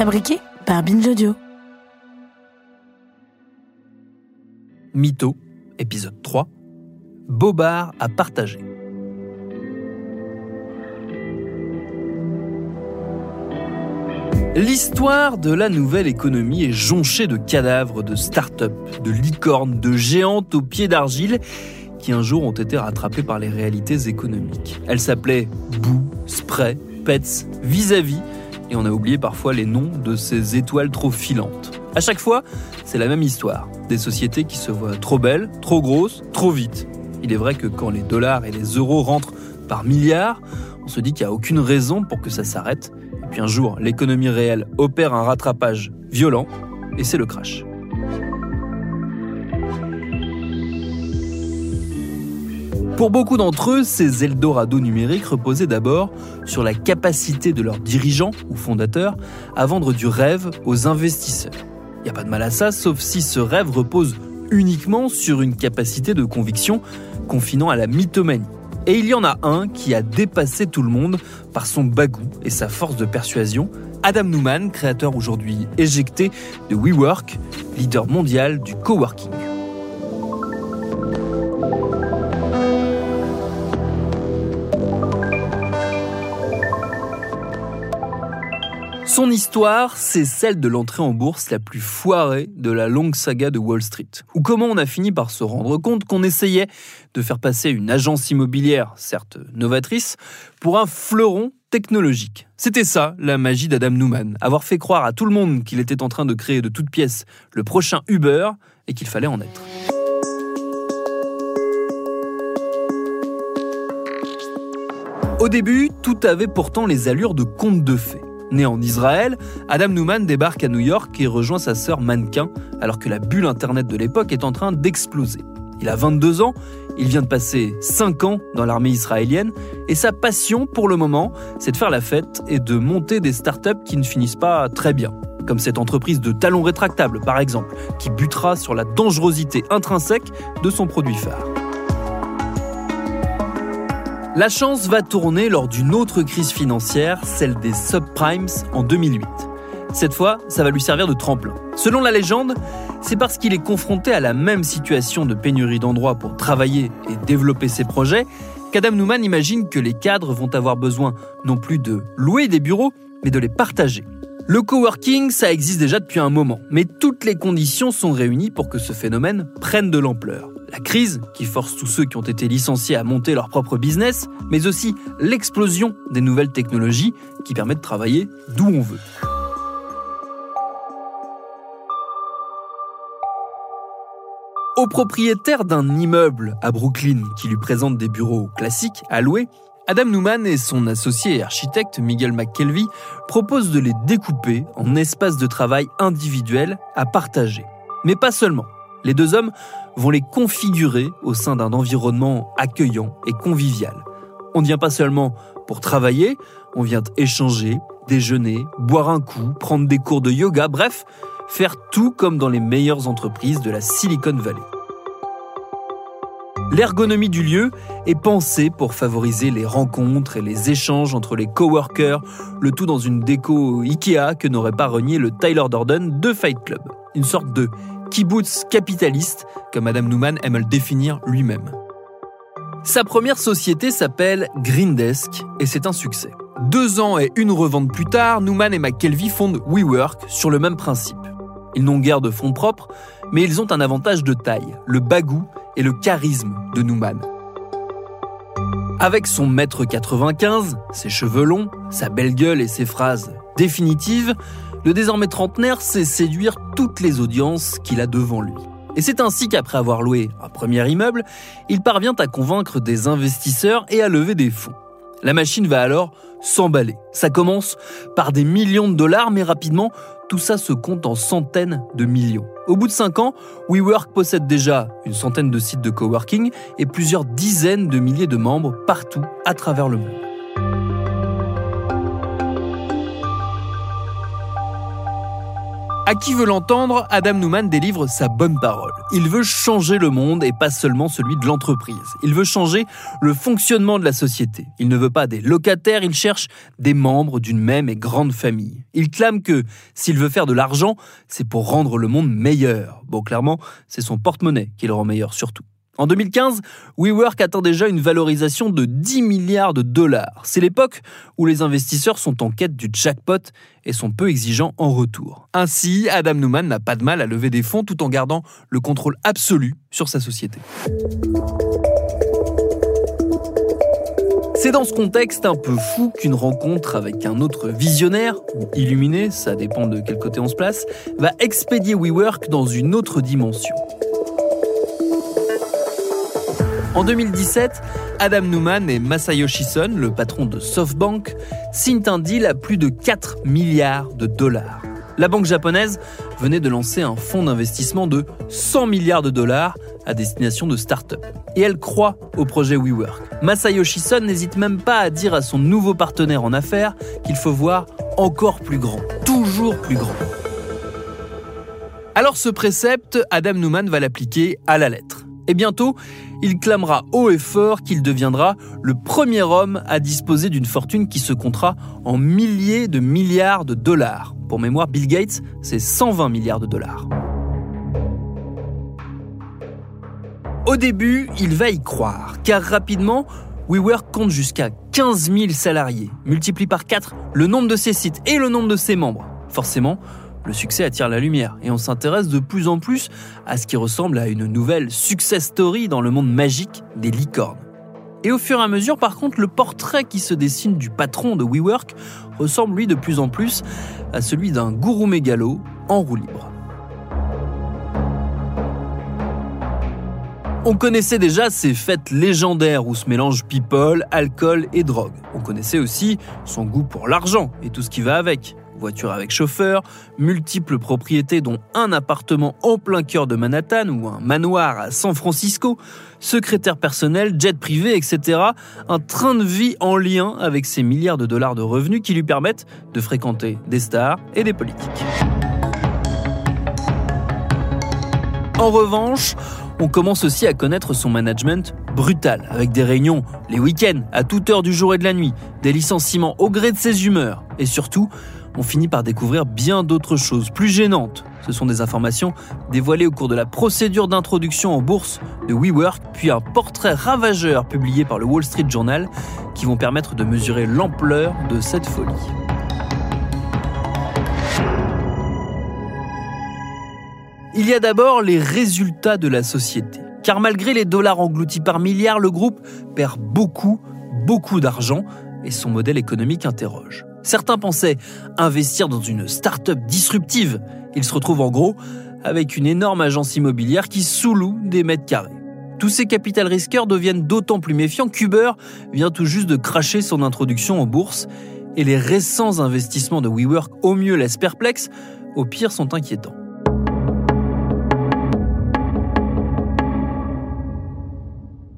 Fabriqué par Binge. Mytho, épisode 3. Bobard à partager. L'histoire de la nouvelle économie est jonchée de cadavres, de start-up, de licornes, de géantes aux pieds d'argile qui un jour ont été rattrapées par les réalités économiques. Elles s'appelaient Boo, Spray, Pets, Vis-à-vis, et on a oublié parfois les noms de ces étoiles trop filantes. À chaque fois, c'est la même histoire. Des sociétés qui se voient trop belles, trop grosses, trop vite. Il est vrai que quand les dollars et les euros rentrent par milliards, on se dit qu'il n'y a aucune raison pour que ça s'arrête. Et puis un jour, l'économie réelle opère un rattrapage violent, et c'est le crash. Pour beaucoup d'entre eux, ces Eldorado numériques reposaient d'abord sur la capacité de leurs dirigeants ou fondateurs à vendre du rêve aux investisseurs. Il n'y a pas de mal à ça, sauf si ce rêve repose uniquement sur une capacité de conviction confinant à la mythomanie. Et il y en a un qui a dépassé tout le monde par son bagou et sa force de persuasion, Adam Newman, créateur aujourd'hui éjecté de WeWork, leader mondial du coworking. Son histoire, c'est celle de l'entrée en bourse la plus foirée de la longue saga de Wall Street. Ou comment on a fini par se rendre compte qu'on essayait de faire passer une agence immobilière, certes novatrice, pour un fleuron technologique. C'était ça, la magie d'Adam Newman, avoir fait croire à tout le monde qu'il était en train de créer de toutes pièces le prochain Uber et qu'il fallait en être. Au début, tout avait pourtant les allures de conte de fées. Né en Israël, Adam Newman débarque à New York et rejoint sa sœur mannequin alors que la bulle Internet de l'époque est en train d'exploser. Il a 22 ans, il vient de passer 5 ans dans l'armée israélienne et sa passion pour le moment, c'est de faire la fête et de monter des startups qui ne finissent pas très bien. Comme cette entreprise de talons rétractables par exemple, qui butera sur la dangerosité intrinsèque de son produit phare. La chance va tourner lors d'une autre crise financière, celle des subprimes en 2008. Cette fois, ça va lui servir de tremplin. Selon la légende, c'est parce qu'il est confronté à la même situation de pénurie d'endroits pour travailler et développer ses projets qu'Adam Newman imagine que les cadres vont avoir besoin non plus de louer des bureaux, mais de les partager. Le coworking, ça existe déjà depuis un moment, mais toutes les conditions sont réunies pour que ce phénomène prenne de l'ampleur. La crise, qui force tous ceux qui ont été licenciés à monter leur propre business, mais aussi l'explosion des nouvelles technologies qui permettent de travailler d'où on veut. Au propriétaire d'un immeuble à Brooklyn qui lui présente des bureaux classiques à louer, Adam Newman et son associé et architecte Miguel McKelvey proposent de les découper en espaces de travail individuels à partager. Mais pas seulement. Les deux hommes vont les configurer au sein d'un environnement accueillant et convivial. On ne vient pas seulement pour travailler, on vient échanger, déjeuner, boire un coup, prendre des cours de yoga, bref, faire tout comme dans les meilleures entreprises de la Silicon Valley. L'ergonomie du lieu est pensée pour favoriser les rencontres et les échanges entre les coworkers, le tout dans une déco Ikea que n'aurait pas renié le Tyler Durden de Fight Club. Une sorte de kibbutz capitaliste, comme Adam Newman aime le définir lui-même. Sa première société s'appelle Green Desk et c'est un succès. Deux ans et une revente plus tard, Newman et McKelvey fondent WeWork sur le même principe. Ils n'ont guère de fonds propres, mais ils ont un avantage de taille, le bagou et le charisme de Newman. Avec son mètre 95, ses cheveux longs, sa belle gueule et ses phrases définitives, le désormais trentenaire sait séduire toutes les audiences qu'il a devant lui. Et c'est ainsi qu'après avoir loué un premier immeuble, il parvient à convaincre des investisseurs et à lever des fonds. La machine va alors s'emballer. Ça commence par des millions de dollars, mais rapidement, tout ça se compte en centaines de millions. Au bout de 5 ans, WeWork possède déjà une centaine de sites de coworking et plusieurs dizaines de milliers de membres partout à travers le monde. À qui veut l'entendre, Adam Newman délivre sa bonne parole. Il veut changer le monde et pas seulement celui de l'entreprise. Il veut changer le fonctionnement de la société. Il ne veut pas des locataires, il cherche des membres d'une même et grande famille. Il clame que s'il veut faire de l'argent, c'est pour rendre le monde meilleur. Bon, clairement, c'est son porte-monnaie qui le rend meilleur surtout. En 2015, WeWork atteint déjà une valorisation de 10 milliards de dollars. C'est l'époque où les investisseurs sont en quête du jackpot et sont peu exigeants en retour. Ainsi, Adam Newman n'a pas de mal à lever des fonds tout en gardant le contrôle absolu sur sa société. C'est dans ce contexte un peu fou qu'une rencontre avec un autre visionnaire, ou illuminé, ça dépend de quel côté on se place, va expédier WeWork dans une autre dimension. En 2017, Adam Newman et Masayoshi Son, le patron de SoftBank, signent un deal à plus de 4 milliards de dollars. La banque japonaise venait de lancer un fonds d'investissement de 100 milliards de dollars à destination de start-up. Et elle croit au projet WeWork. Masayoshi Son n'hésite même pas à dire à son nouveau partenaire en affaires qu'il faut voir encore plus grand, toujours plus grand. Alors ce précepte, Adam Newman va l'appliquer à la lettre. Et bientôt, il clamera haut et fort qu'il deviendra le premier homme à disposer d'une fortune qui se comptera en milliers de milliards de dollars. Pour mémoire, Bill Gates, c'est 120 milliards de dollars. Au début, il va y croire, car rapidement, WeWork compte jusqu'à 15 000 salariés, multiplie par 4 le nombre de ses sites et le nombre de ses membres. Forcément, le succès attire la lumière et on s'intéresse de plus en plus à ce qui ressemble à une nouvelle success story dans le monde magique des licornes. Et au fur et à mesure, par contre, le portrait qui se dessine du patron de WeWork ressemble lui de plus en plus à celui d'un gourou mégalo en roue libre. On connaissait déjà ces fêtes légendaires où se mélangent people, alcool et drogue. On connaissait aussi son goût pour l'argent et tout ce qui va avec voiture avec chauffeur, multiples propriétés dont un appartement en plein cœur de Manhattan ou un manoir à San Francisco, secrétaire personnel, jet privé, etc. Un train de vie en lien avec ces milliards de dollars de revenus qui lui permettent de fréquenter des stars et des politiques. En revanche, on commence aussi à connaître son management brutal, avec des réunions les week-ends, à toute heure du jour et de la nuit, des licenciements au gré de ses humeurs, et surtout on finit par découvrir bien d'autres choses plus gênantes. Ce sont des informations dévoilées au cours de la procédure d'introduction en bourse de WeWork, puis un portrait ravageur publié par le Wall Street Journal qui vont permettre de mesurer l'ampleur de cette folie. Il y a d'abord les résultats de la société. Car malgré les dollars engloutis par milliards, le groupe perd beaucoup, beaucoup d'argent et son modèle économique interroge. Certains pensaient investir dans une start-up disruptive. Ils se retrouvent en gros avec une énorme agence immobilière qui sous-loue des mètres carrés. Tous ces capital risqueurs deviennent d'autant plus méfiants qu'Uber vient tout juste de cracher son introduction en bourse et les récents investissements de WeWork au mieux laissent perplexes, au pire sont inquiétants.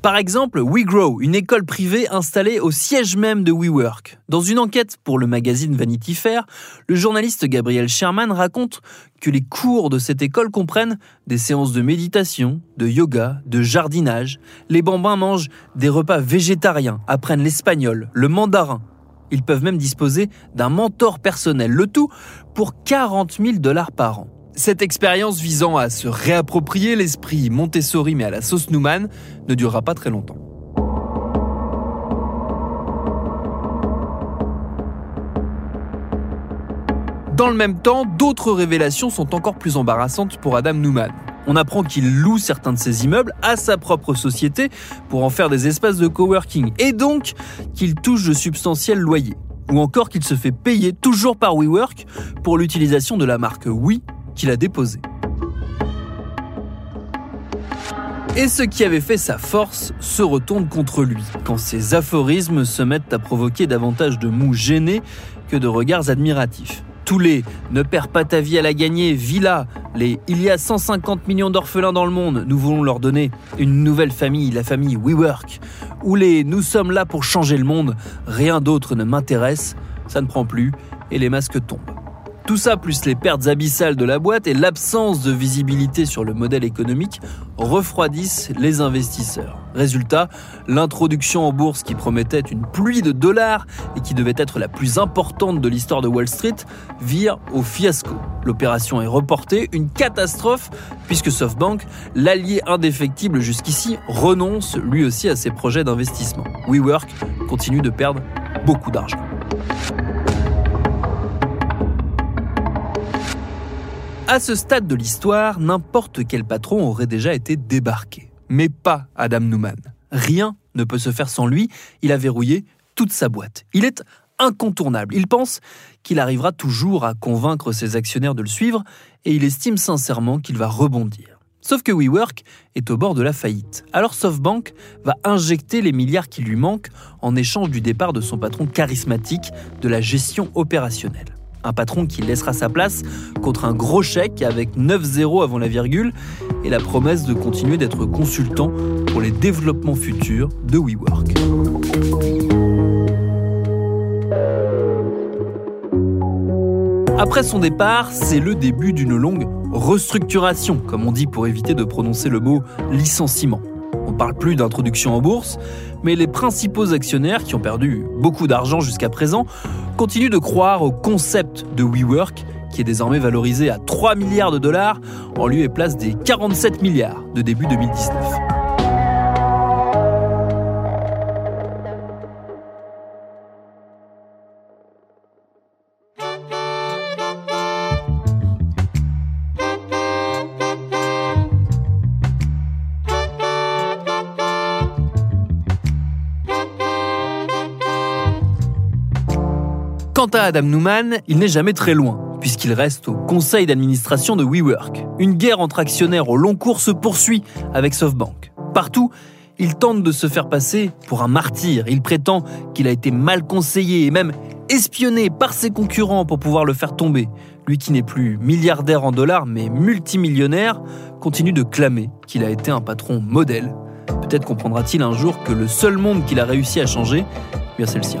Par exemple, WeGrow, une école privée installée au siège même de WeWork. Dans une enquête pour le magazine Vanity Fair, le journaliste Gabriel Sherman raconte que les cours de cette école comprennent des séances de méditation, de yoga, de jardinage. Les bambins mangent des repas végétariens, apprennent l'espagnol, le mandarin. Ils peuvent même disposer d'un mentor personnel, le tout pour 40 000 dollars par an. Cette expérience visant à se réapproprier l'esprit Montessori mais à la sauce Newman ne durera pas très longtemps. Dans le même temps, d'autres révélations sont encore plus embarrassantes pour Adam Newman. On apprend qu'il loue certains de ses immeubles à sa propre société pour en faire des espaces de coworking et donc qu'il touche de substantiels loyers. Ou encore qu'il se fait payer toujours par WeWork pour l'utilisation de la marque Oui qu'il a déposé. Et ce qui avait fait sa force se retourne contre lui, quand ses aphorismes se mettent à provoquer davantage de mous gênés que de regards admiratifs. Tous les ne perds pas ta vie à la gagner, villa, les il y a 150 millions d'orphelins dans le monde, nous voulons leur donner une nouvelle famille, la famille WeWork, ou les nous sommes là pour changer le monde, rien d'autre ne m'intéresse, ça ne prend plus et les masques tombent. Tout ça, plus les pertes abyssales de la boîte et l'absence de visibilité sur le modèle économique, refroidissent les investisseurs. Résultat, l'introduction en bourse qui promettait une pluie de dollars et qui devait être la plus importante de l'histoire de Wall Street vire au fiasco. L'opération est reportée, une catastrophe, puisque SoftBank, l'allié indéfectible jusqu'ici, renonce lui aussi à ses projets d'investissement. WeWork continue de perdre beaucoup d'argent. À ce stade de l'histoire, n'importe quel patron aurait déjà été débarqué. Mais pas Adam Newman. Rien ne peut se faire sans lui, il a verrouillé toute sa boîte. Il est incontournable. Il pense qu'il arrivera toujours à convaincre ses actionnaires de le suivre et il estime sincèrement qu'il va rebondir. Sauf que WeWork est au bord de la faillite. Alors SoftBank va injecter les milliards qui lui manquent en échange du départ de son patron charismatique de la gestion opérationnelle. Un patron qui laissera sa place contre un gros chèque avec 9 zéros avant la virgule et la promesse de continuer d'être consultant pour les développements futurs de WeWork. Après son départ, c'est le début d'une longue restructuration, comme on dit pour éviter de prononcer le mot licenciement. On parle plus d'introduction en bourse, mais les principaux actionnaires, qui ont perdu beaucoup d'argent jusqu'à présent, continuent de croire au concept de WeWork, qui est désormais valorisé à 3 milliards de dollars en lieu et place des 47 milliards de début 2019. Quant à Adam Newman, il n'est jamais très loin, puisqu'il reste au conseil d'administration de WeWork. Une guerre entre actionnaires au long cours se poursuit avec SoftBank. Partout, il tente de se faire passer pour un martyr. Il prétend qu'il a été mal conseillé et même espionné par ses concurrents pour pouvoir le faire tomber. Lui qui n'est plus milliardaire en dollars mais multimillionnaire, continue de clamer qu'il a été un patron modèle. Peut-être comprendra-t-il un jour que le seul monde qu'il a réussi à changer, eh c'est le sien.